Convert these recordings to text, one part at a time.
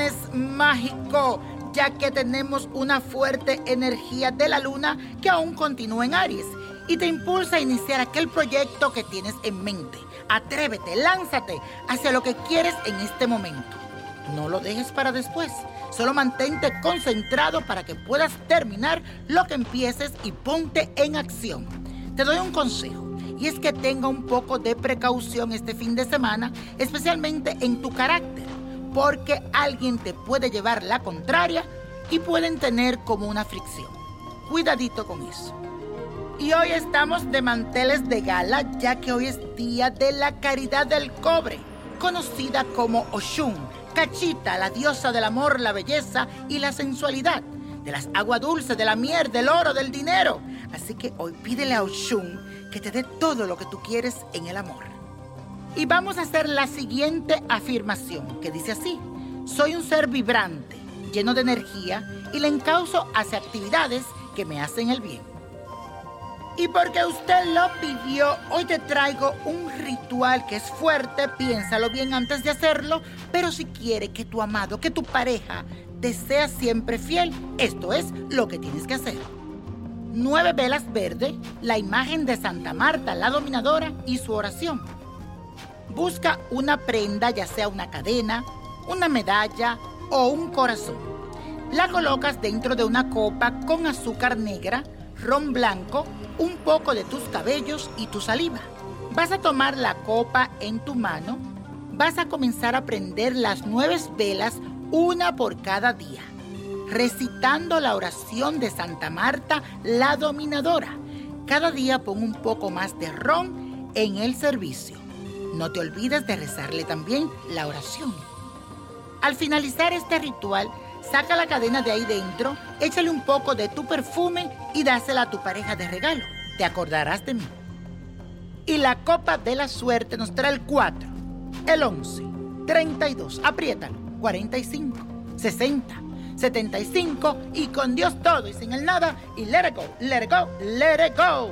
es mágico, ya que tenemos una fuerte energía de la luna que aún continúa en Aries y te impulsa a iniciar aquel proyecto que tienes en mente. Atrévete, lánzate hacia lo que quieres en este momento. No lo dejes para después. Solo mantente concentrado para que puedas terminar lo que empieces y ponte en acción. Te doy un consejo y es que tenga un poco de precaución este fin de semana, especialmente en tu carácter, porque alguien te puede llevar la contraria y pueden tener como una fricción. Cuidadito con eso. Y hoy estamos de manteles de gala ya que hoy es día de la caridad del cobre, conocida como Oshun, Cachita, la diosa del amor, la belleza y la sensualidad, de las aguas dulces, de la miel, del oro, del dinero. Así que hoy pídele a Oshun que te dé todo lo que tú quieres en el amor. Y vamos a hacer la siguiente afirmación que dice así, soy un ser vibrante, lleno de energía y le encauzo hacia actividades que me hacen el bien. Y porque usted lo pidió, hoy te traigo un ritual que es fuerte, piénsalo bien antes de hacerlo, pero si quiere que tu amado, que tu pareja te sea siempre fiel, esto es lo que tienes que hacer. Nueve velas verdes, la imagen de Santa Marta, la dominadora, y su oración. Busca una prenda, ya sea una cadena, una medalla o un corazón. La colocas dentro de una copa con azúcar negra, ron blanco, un poco de tus cabellos y tu saliva. Vas a tomar la copa en tu mano, vas a comenzar a prender las nueve velas, una por cada día, recitando la oración de Santa Marta, la dominadora. Cada día pon un poco más de ron en el servicio. No te olvides de rezarle también la oración. Al finalizar este ritual, Saca la cadena de ahí dentro, échale un poco de tu perfume y dásela a tu pareja de regalo. Te acordarás de mí. Y la copa de la suerte nos trae el 4, el 11, 32, apriétalo, 45, 60, 75 y con Dios todo y sin el nada y let it go, let it go, let it go.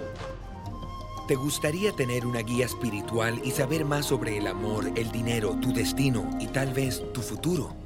¿Te gustaría tener una guía espiritual y saber más sobre el amor, el dinero, tu destino y tal vez tu futuro?